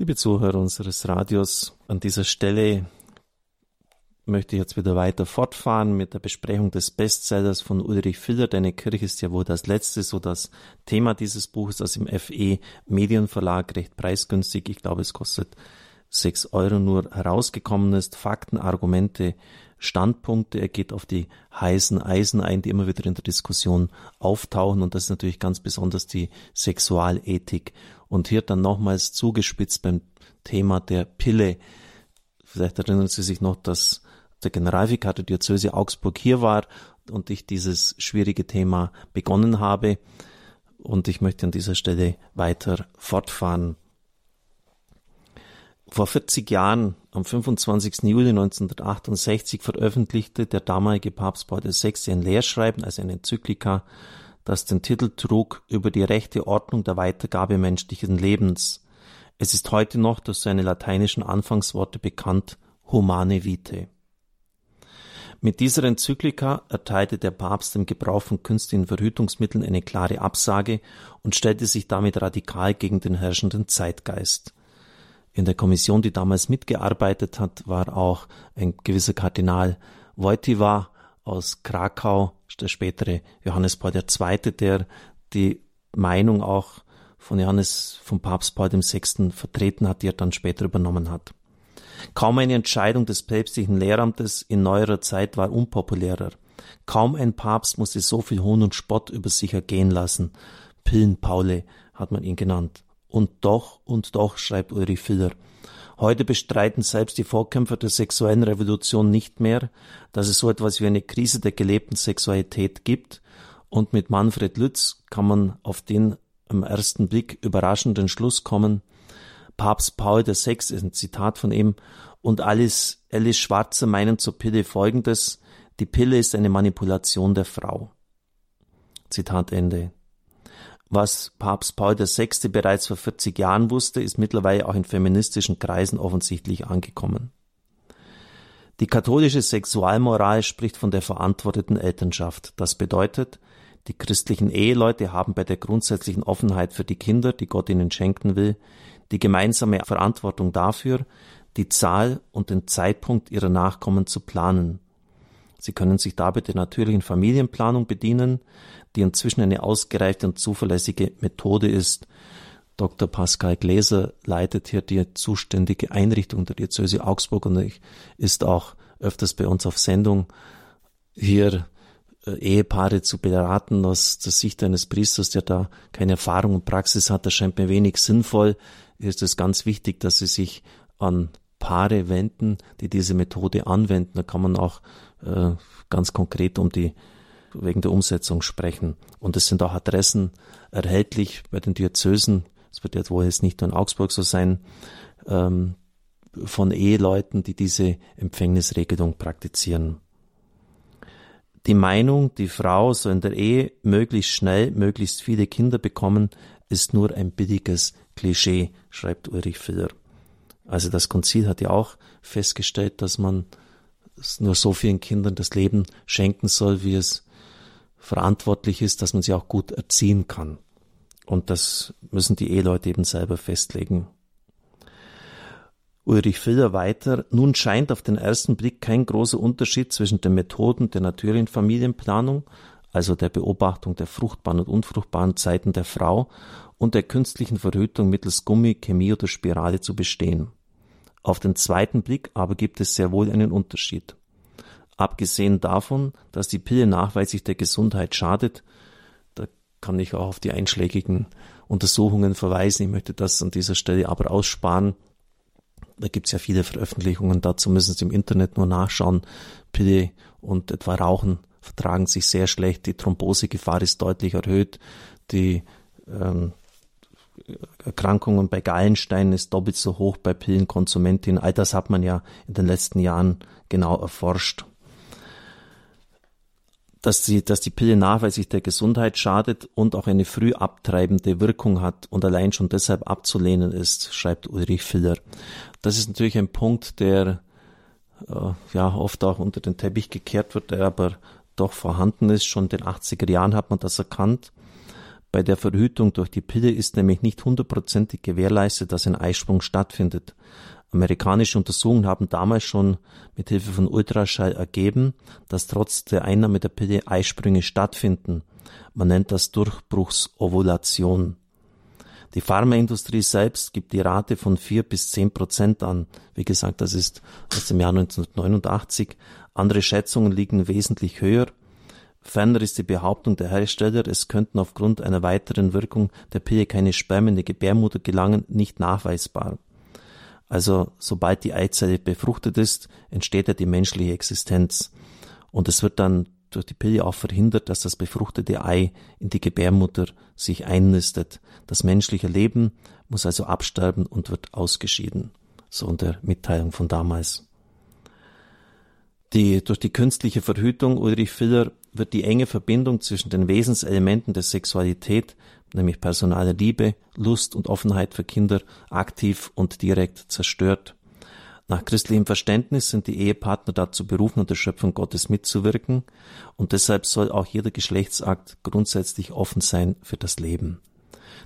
Liebe Zuhörer unseres Radios, an dieser Stelle möchte ich jetzt wieder weiter fortfahren mit der Besprechung des Bestsellers von Ulrich Filler. Deine Kirche ist ja wohl das letzte, so das Thema dieses Buches, das im FE Medienverlag recht preisgünstig, ich glaube es kostet sechs Euro nur herausgekommen ist. Fakten, Argumente, Standpunkte. Er geht auf die heißen Eisen ein, die immer wieder in der Diskussion auftauchen. Und das ist natürlich ganz besonders die Sexualethik. Und hier dann nochmals zugespitzt beim Thema der Pille. Vielleicht erinnern Sie sich noch, dass der Generalvikar der Diözese Augsburg hier war und ich dieses schwierige Thema begonnen habe. Und ich möchte an dieser Stelle weiter fortfahren. Vor 40 Jahren, am 25. Juli 1968, veröffentlichte der damalige Papst Paul VI. ein Lehrschreiben, also eine Enzyklika, das den Titel trug über die rechte Ordnung der Weitergabe menschlichen Lebens. Es ist heute noch durch seine lateinischen Anfangsworte bekannt, Humane Vitae. Mit dieser Enzyklika erteilte der Papst dem Gebrauch von künstlichen Verhütungsmitteln eine klare Absage und stellte sich damit radikal gegen den herrschenden Zeitgeist. In der Kommission, die damals mitgearbeitet hat, war auch ein gewisser Kardinal Wojtyła aus Krakau, der spätere Johannes Paul II., der die Meinung auch von Johannes, vom Papst Paul VI. vertreten hat, die er dann später übernommen hat. Kaum eine Entscheidung des päpstlichen Lehramtes in neuerer Zeit war unpopulärer. Kaum ein Papst musste so viel Hohn und Spott über sich ergehen lassen. Pillenpaule hat man ihn genannt. Und doch, und doch, schreibt Ulrich Filler, heute bestreiten selbst die Vorkämpfer der sexuellen Revolution nicht mehr, dass es so etwas wie eine Krise der gelebten Sexualität gibt, und mit Manfred Lütz kann man auf den am ersten Blick überraschenden Schluss kommen, Papst Paul VI ist ein Zitat von ihm, und Alice, Alice Schwarzer meinen zur Pille folgendes, die Pille ist eine Manipulation der Frau. Zitat Ende. Was Papst Paul VI. bereits vor 40 Jahren wusste, ist mittlerweile auch in feministischen Kreisen offensichtlich angekommen. Die katholische Sexualmoral spricht von der verantworteten Elternschaft. Das bedeutet, die christlichen Eheleute haben bei der grundsätzlichen Offenheit für die Kinder, die Gott ihnen schenken will, die gemeinsame Verantwortung dafür, die Zahl und den Zeitpunkt ihrer Nachkommen zu planen. Sie können sich dabei der natürlichen Familienplanung bedienen, die inzwischen eine ausgereifte und zuverlässige Methode ist. Dr. Pascal Gläser leitet hier die zuständige Einrichtung der Diözese Augsburg und ist auch öfters bei uns auf Sendung. Hier äh, Ehepaare zu beraten aus der Sicht eines Priesters, der da keine Erfahrung und Praxis hat, das scheint mir wenig sinnvoll. Hier ist es ganz wichtig, dass sie sich an Paare wenden, die diese Methode anwenden. Da kann man auch äh, ganz konkret um die wegen der Umsetzung sprechen. Und es sind auch Adressen erhältlich bei den Diözesen. Es wird jetzt wohl jetzt nicht nur in Augsburg so sein, ähm, von Eheleuten, die diese Empfängnisregelung praktizieren. Die Meinung, die Frau soll in der Ehe möglichst schnell möglichst viele Kinder bekommen, ist nur ein billiges Klischee, schreibt Ulrich Filler. Also das Konzil hat ja auch festgestellt, dass man nur so vielen Kindern das Leben schenken soll, wie es verantwortlich ist, dass man sie auch gut erziehen kann. Und das müssen die Eheleute eben selber festlegen. Ulrich Filler weiter, nun scheint auf den ersten Blick kein großer Unterschied zwischen den Methoden der natürlichen Familienplanung, also der Beobachtung der fruchtbaren und unfruchtbaren Zeiten der Frau und der künstlichen Verhütung mittels Gummi, Chemie oder Spirale zu bestehen. Auf den zweiten Blick aber gibt es sehr wohl einen Unterschied. Abgesehen davon, dass die Pille nachweislich der Gesundheit schadet, da kann ich auch auf die einschlägigen Untersuchungen verweisen. Ich möchte das an dieser Stelle aber aussparen. Da gibt es ja viele Veröffentlichungen dazu, müssen Sie im Internet nur nachschauen. Pille und etwa Rauchen vertragen sich sehr schlecht. Die Thrombosegefahr ist deutlich erhöht. Die ähm, Erkrankungen bei Gallensteinen ist doppelt so hoch bei Pillenkonsumentinnen. All das hat man ja in den letzten Jahren genau erforscht. Dass die, dass die Pille nachweislich der Gesundheit schadet und auch eine früh abtreibende Wirkung hat und allein schon deshalb abzulehnen ist, schreibt Ulrich Filler. Das ist natürlich ein Punkt, der äh, ja oft auch unter den Teppich gekehrt wird, der aber doch vorhanden ist. Schon in den 80er Jahren hat man das erkannt Bei der Verhütung durch die Pille ist nämlich nicht hundertprozentig gewährleistet, dass ein Eisprung stattfindet. Amerikanische Untersuchungen haben damals schon mit Hilfe von Ultraschall ergeben, dass trotz der Einnahme der Pille Eisprünge stattfinden. Man nennt das Durchbruchsovulation. Die Pharmaindustrie selbst gibt die Rate von vier bis zehn Prozent an. Wie gesagt, das ist aus dem Jahr 1989. Andere Schätzungen liegen wesentlich höher. Ferner ist die Behauptung der Hersteller, es könnten aufgrund einer weiteren Wirkung der Pille keine Spermien in die Gebärmutter gelangen, nicht nachweisbar. Also sobald die Eizelle befruchtet ist, entsteht ja die menschliche Existenz. Und es wird dann durch die Pille auch verhindert, dass das befruchtete Ei in die Gebärmutter sich einnistet. Das menschliche Leben muss also absterben und wird ausgeschieden. So in der Mitteilung von damals. Die, durch die künstliche Verhütung Ulrich Filler wird die enge Verbindung zwischen den Wesenselementen der Sexualität, nämlich personale Liebe, Lust und Offenheit für Kinder, aktiv und direkt zerstört. Nach christlichem Verständnis sind die Ehepartner dazu berufen, an der Schöpfung Gottes mitzuwirken, und deshalb soll auch jeder Geschlechtsakt grundsätzlich offen sein für das Leben.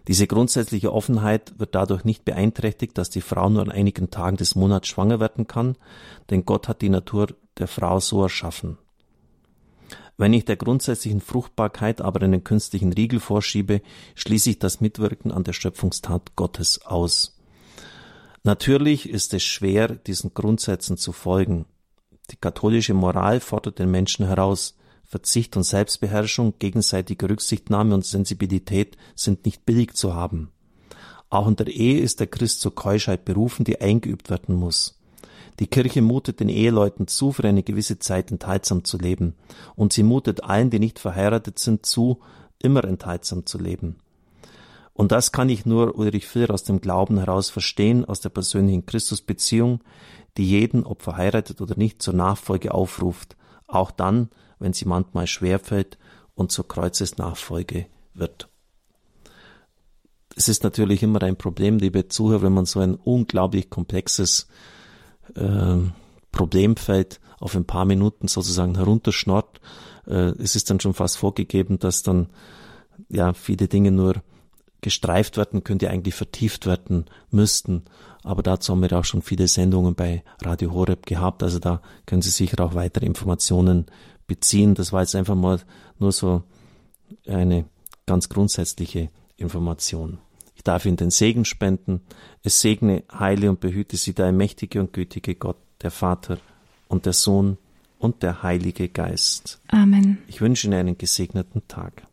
Diese grundsätzliche Offenheit wird dadurch nicht beeinträchtigt, dass die Frau nur an einigen Tagen des Monats schwanger werden kann, denn Gott hat die Natur der Frau so erschaffen. Wenn ich der grundsätzlichen Fruchtbarkeit aber einen künstlichen Riegel vorschiebe, schließe ich das Mitwirken an der Schöpfungstat Gottes aus. Natürlich ist es schwer, diesen Grundsätzen zu folgen. Die katholische Moral fordert den Menschen heraus. Verzicht und Selbstbeherrschung, gegenseitige Rücksichtnahme und Sensibilität sind nicht billig zu haben. Auch in der Ehe ist der Christ zur Keuschheit berufen, die eingeübt werden muss. Die Kirche mutet den Eheleuten zu, für eine gewisse Zeit enthaltsam zu leben, und sie mutet allen, die nicht verheiratet sind, zu, immer enthaltsam zu leben. Und das kann ich nur Ulrich Filler aus dem Glauben heraus verstehen, aus der persönlichen Christusbeziehung, die jeden, ob verheiratet oder nicht, zur Nachfolge aufruft, auch dann, wenn sie manchmal schwerfällt und zur Kreuzesnachfolge wird. Es ist natürlich immer ein Problem, liebe Zuhörer, wenn man so ein unglaublich komplexes äh, Problemfeld auf ein paar Minuten sozusagen herunterschnort. Äh, es ist dann schon fast vorgegeben, dass dann ja viele Dinge nur gestreift werden könnte, eigentlich vertieft werden müssten. Aber dazu haben wir auch schon viele Sendungen bei Radio Horeb gehabt. Also da können Sie sicher auch weitere Informationen beziehen. Das war jetzt einfach mal nur so eine ganz grundsätzliche Information. Ich darf Ihnen den Segen spenden. Es segne, heile und behüte Sie der mächtige und gütige Gott, der Vater und der Sohn und der Heilige Geist. Amen. Ich wünsche Ihnen einen gesegneten Tag.